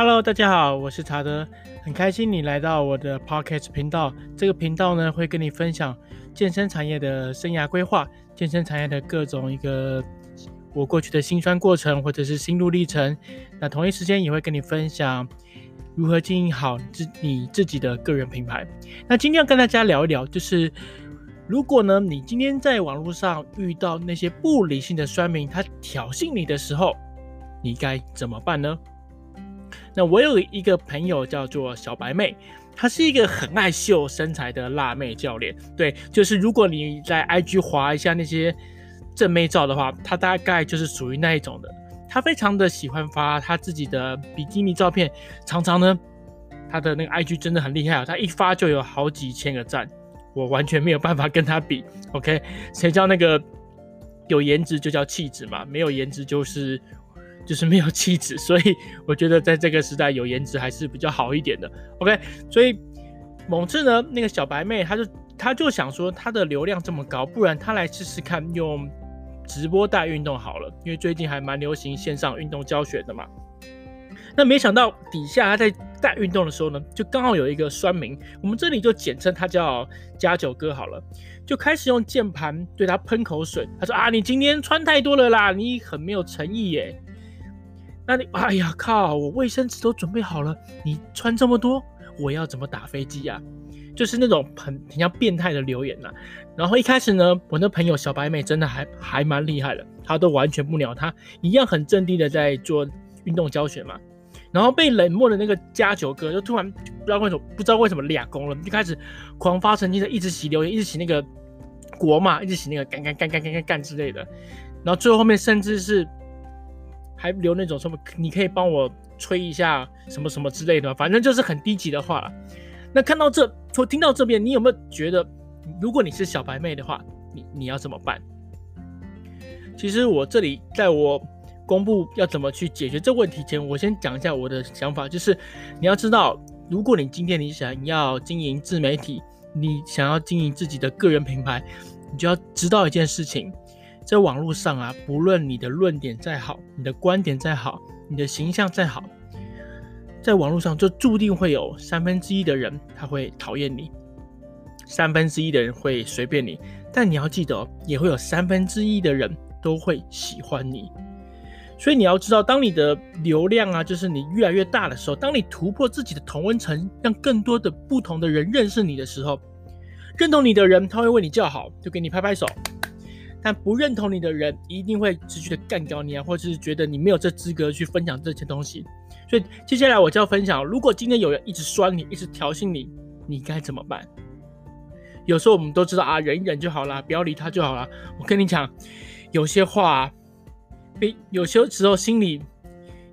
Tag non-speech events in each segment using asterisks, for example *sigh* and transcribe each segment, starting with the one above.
Hello，大家好，我是查德，很开心你来到我的 Podcast 频道。这个频道呢，会跟你分享健身产业的生涯规划，健身产业的各种一个我过去的辛酸过程或者是心路历程。那同一时间也会跟你分享如何经营好自你自己的个人品牌。那今天要跟大家聊一聊，就是如果呢，你今天在网络上遇到那些不理性的酸民，他挑衅你的时候，你该怎么办呢？那我有一个朋友叫做小白妹，她是一个很爱秀身材的辣妹教练。对，就是如果你在 IG 划一下那些正妹照的话，她大概就是属于那一种的。她非常的喜欢发她自己的比基尼照片，常常呢，她的那个 IG 真的很厉害啊，她一发就有好几千个赞，我完全没有办法跟她比。OK，谁叫那个有颜值就叫气质嘛，没有颜值就是。就是没有气质，所以我觉得在这个时代有颜值还是比较好一点的。OK，所以某次呢，那个小白妹她就她就想说，她的流量这么高，不然她来试试看用直播带运动好了，因为最近还蛮流行线上运动教学的嘛。那没想到底下她在带运动的时候呢，就刚好有一个酸民，我们这里就简称他叫加九哥好了，就开始用键盘对他喷口水。他说啊，你今天穿太多了啦，你很没有诚意耶。那你哎呀靠！我卫生纸都准备好了，你穿这么多，我要怎么打飞机呀？就是那种很很像变态的留言呐。然后一开始呢，我那朋友小白妹真的还还蛮厉害的，她都完全不鸟他，一样很镇定的在做运动教学嘛。然后被冷漠的那个加九哥就突然不知道为什么不知道为什么俩攻了，就开始狂发神经的一直洗留言，一直洗那个国骂，一直洗那个干干干干干干干之类的。然后最后后面甚至是。还留那种什么，你可以帮我吹一下什么什么之类的，反正就是很低级的话了。那看到这，我听到这边，你有没有觉得，如果你是小白妹的话，你你要怎么办？其实我这里在我公布要怎么去解决这问题前，我先讲一下我的想法，就是你要知道，如果你今天你想要经营自媒体，你想要经营自己的个人品牌，你就要知道一件事情。在网络上啊，不论你的论点再好，你的观点再好，你的形象再好，在网络上就注定会有三分之一的人他会讨厌你，三分之一的人会随便你，但你要记得，也会有三分之一的人都会喜欢你。所以你要知道，当你的流量啊，就是你越来越大的时候，当你突破自己的同温层，让更多的不同的人认识你的时候，认同你的人他会为你叫好，就给你拍拍手。但不认同你的人一定会持续的干掉你啊，或者是觉得你没有这资格去分享这些东西。所以接下来我就要分享，如果今天有人一直酸你，一直挑衅你，你该怎么办？有时候我们都知道啊，忍一忍就好啦，不要理他就好啦。我跟你讲，有些话，被有些时候心里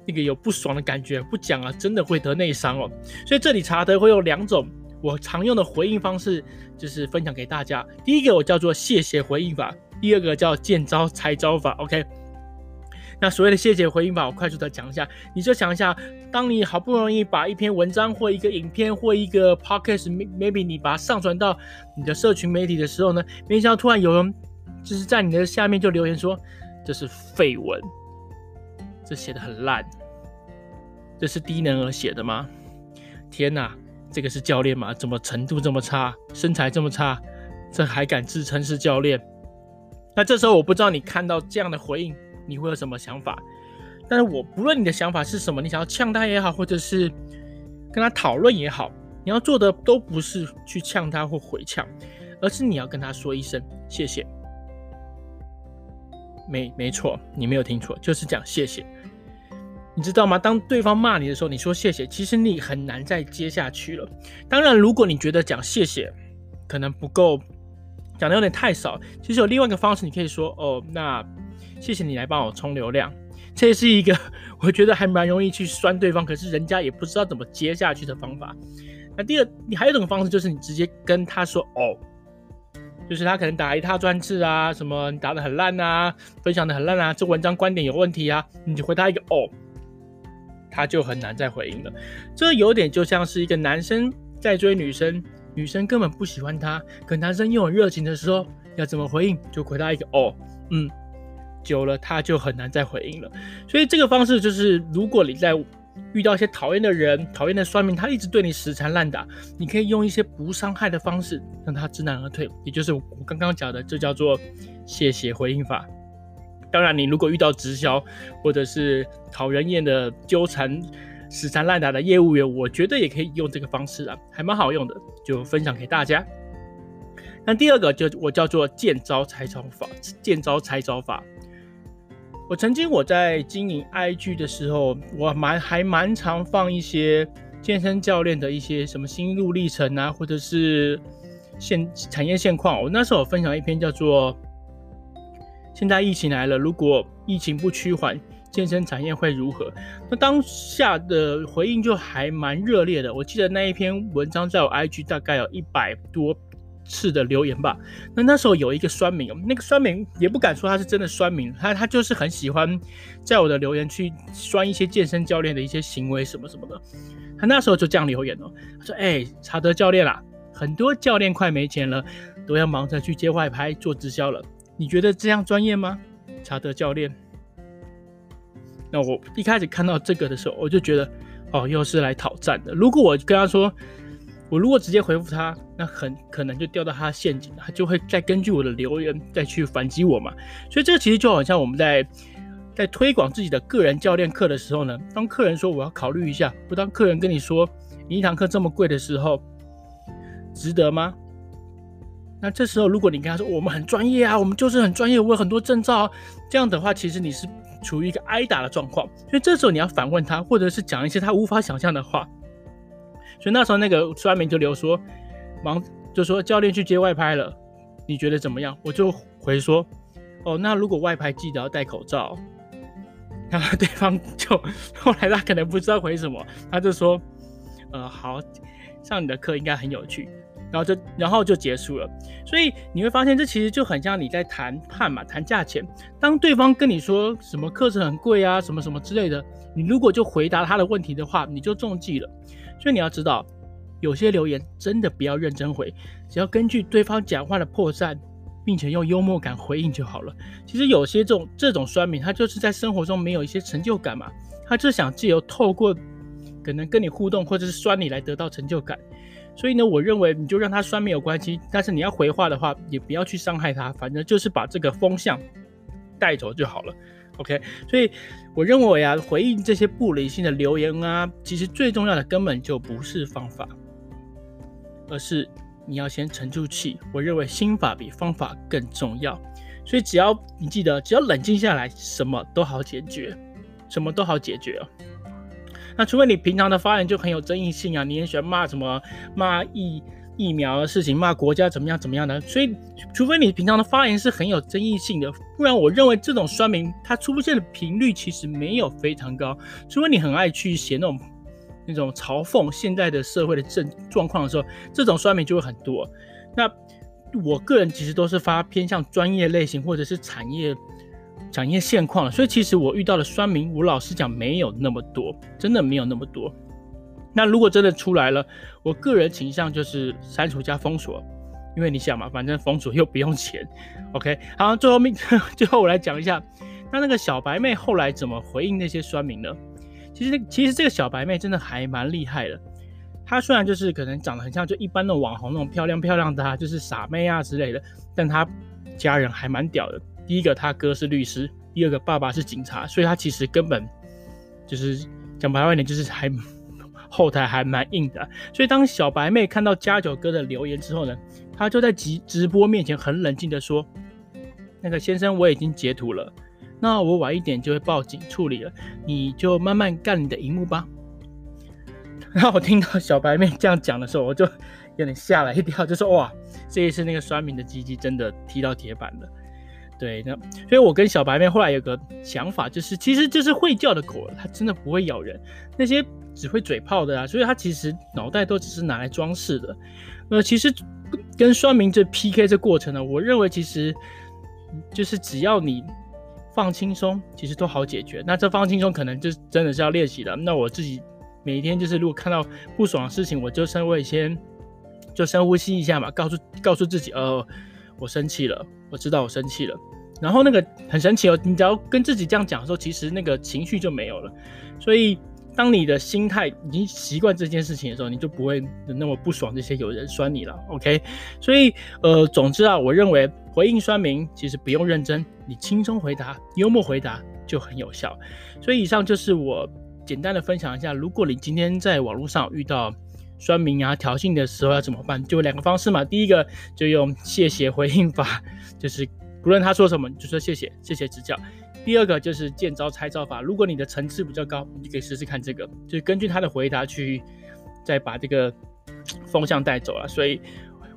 那个有不爽的感觉，不讲啊，真的会得内伤哦。所以这里查德会有两种我常用的回应方式，就是分享给大家。第一个我叫做谢谢回应法。第二个叫见招拆招法，OK。那所谓的谢谢回应法，我快速的讲一下。你就想一下，当你好不容易把一篇文章或一个影片或一个 podcast，maybe 你把它上传到你的社群媒体的时候呢，没想到突然有人就是在你的下面就留言说，这是废文，这写的很烂，这是低能儿写的吗？天哪，这个是教练吗？怎么程度这么差，身材这么差，这还敢自称是教练？那这时候我不知道你看到这样的回应，你会有什么想法？但是我不论你的想法是什么，你想要呛他也好，或者是跟他讨论也好，你要做的都不是去呛他或回呛，而是你要跟他说一声谢谢。没没错，你没有听错，就是讲谢谢。你知道吗？当对方骂你的时候，你说谢谢，其实你很难再接下去了。当然，如果你觉得讲谢谢可能不够。讲的有点太少，其实有另外一个方式，你可以说哦，那谢谢你来帮我充流量，这是一个我觉得还蛮容易去酸对方，可是人家也不知道怎么接下去的方法。那第二，你还有一种方式，就是你直接跟他说哦，就是他可能打一套专制啊，什么你打得很烂啊，分享得很烂啊，这文章观点有问题啊，你就回他一个哦，他就很难再回应了。这有点就像是一个男生在追女生。女生根本不喜欢他，可男生又很热情的时候，要怎么回应？就回答一个哦，嗯，久了他就很难再回应了。所以这个方式就是，如果你在遇到一些讨厌的人、讨厌的算命，他一直对你死缠烂打，你可以用一些不伤害的方式让他知难而退，也就是我刚刚讲的，这叫做谢谢回应法。当然，你如果遇到直销或者是讨人厌的纠缠、死缠烂打的业务员，我觉得也可以用这个方式啊，还蛮好用的，就分享给大家。那第二个就我叫做见招拆招法，见招拆招法。我曾经我在经营 IG 的时候，我蛮还蛮常放一些健身教练的一些什么心路历程啊，或者是现产业现况。我那时候分享一篇叫做“现在疫情来了，如果疫情不趋缓，健身产业会如何？”那当下的回应就还蛮热烈的。我记得那一篇文章在我 IG 大概有一百多。次的留言吧，那那时候有一个酸民，那个酸民也不敢说他是真的酸民，他他就是很喜欢在我的留言去酸一些健身教练的一些行为什么什么的，他那时候就这样留言哦，他说：“哎、查德教练啦，很多教练快没钱了，都要忙着去接外拍做直销了，你觉得这样专业吗？”查德教练，那我一开始看到这个的时候，我就觉得哦，又是来讨战的。如果我跟他说，我如果直接回复他，那很可能就掉到他的陷阱，他就会再根据我的留言再去反击我嘛。所以这个其实就好像我们在在推广自己的个人教练课的时候呢，当客人说我要考虑一下，不当客人跟你说你一堂课这么贵的时候，值得吗？那这时候如果你跟他说我们很专业啊，我们就是很专业，我有很多证照啊，这样的话其实你是处于一个挨打的状况。所以这时候你要反问他，或者是讲一些他无法想象的话。所以那时候那个酸民就留说，忙就说教练去接外拍了，你觉得怎么样？我就回说，哦，那如果外拍记得要戴口罩。*laughs* 然后对方就后来他可能不知道回什么，他就说，呃，好，上你的课应该很有趣。然后就然后就结束了。所以你会发现，这其实就很像你在谈判嘛，谈价钱。当对方跟你说什么课程很贵啊，什么什么之类的，你如果就回答他的问题的话，你就中计了。所以你要知道，有些留言真的不要认真回，只要根据对方讲话的破绽，并且用幽默感回应就好了。其实有些这种这种酸民，他就是在生活中没有一些成就感嘛，他就想借由透过可能跟你互动或者是酸你来得到成就感。所以呢，我认为你就让他酸没有关系，但是你要回话的话，也不要去伤害他，反正就是把这个风向带走就好了。OK，所以我认为呀，回应这些不理性的留言啊，其实最重要的根本就不是方法，而是你要先沉住气。我认为心法比方法更重要，所以只要你记得，只要冷静下来，什么都好解决，什么都好解决啊。那除非你平常的发言就很有争议性啊，你很喜欢骂什么骂疫。疫苗的事情，骂国家怎么样怎么样的，所以除非你平常的发言是很有争议性的，不然我认为这种酸民它出现的频率其实没有非常高。除非你很爱去写那种那种嘲讽现在的社会的症状况的时候，这种酸民就会很多。那我个人其实都是发偏向专业类型或者是产业产业现况的，所以其实我遇到的酸民，我老实讲没有那么多，真的没有那么多。那如果真的出来了，我个人倾向就是删除加封锁，因为你想嘛，反正封锁又不用钱。OK，好，最后面 *laughs* 最后我来讲一下，那那个小白妹后来怎么回应那些酸民呢？其实其实这个小白妹真的还蛮厉害的。她虽然就是可能长得很像就一般的网红那种漂亮漂亮的啊，就是傻妹啊之类的，但她家人还蛮屌的。第一个，他哥是律师；第二个，爸爸是警察，所以他其实根本就是讲白话一点，就是还。*laughs* 后台还蛮硬的，所以当小白妹看到加九哥的留言之后呢，她就在直直播面前很冷静的说：“那个先生，我已经截图了，那我晚一点就会报警处理了，你就慢慢干你的荧幕吧。*laughs* ”然后我听到小白妹这样讲的时候，我就有点吓了一跳，就说：“哇，这一次那个酸民的鸡鸡真的踢到铁板了。”对，那所以我跟小白妹后来有个想法，就是其实就是会叫的狗，它真的不会咬人，那些。只会嘴炮的啊，所以它其实脑袋都只是拿来装饰的。呃，其实跟双明这 PK 这过程呢，我认为其实就是只要你放轻松，其实都好解决。那这放轻松可能就真的是要练习的。那我自己每天就是如果看到不爽的事情，我就稍微先就深呼吸一下嘛，告诉告诉自己，呃，我生气了，我知道我生气了。然后那个很神奇哦，你只要跟自己这样讲的时候，其实那个情绪就没有了。所以。当你的心态已经习惯这件事情的时候，你就不会那么不爽这些有人酸你了。OK，所以呃，总之啊，我认为回应酸民其实不用认真，你轻松回答、幽默回答就很有效。所以以上就是我简单的分享一下，如果你今天在网络上遇到酸明啊、挑衅的时候要怎么办？就两个方式嘛。第一个就用谢谢回应法，*laughs* 就是不论他说什么，你就说谢谢，谢谢指教。第二个就是见招拆招法，如果你的层次比较高，你可以试试看这个，就是根据他的回答去再把这个风向带走了。所以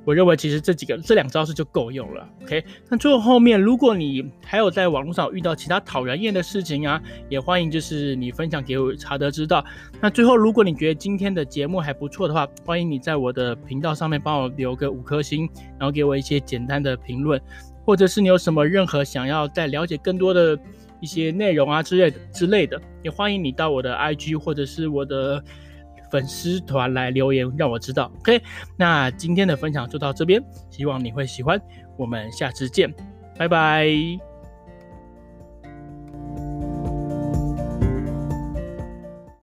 我认为其实这几个这两招式就够用了。OK，那最后后面如果你还有在网络上遇到其他讨人厌的事情啊，也欢迎就是你分享给我查德知道。那最后如果你觉得今天的节目还不错的话，欢迎你在我的频道上面帮我留个五颗星，然后给我一些简单的评论。或者是你有什么任何想要再了解更多的一些内容啊之类的之类的，也欢迎你到我的 IG 或者是我的粉丝团来留言，让我知道。OK，那今天的分享就到这边，希望你会喜欢，我们下次见，拜拜。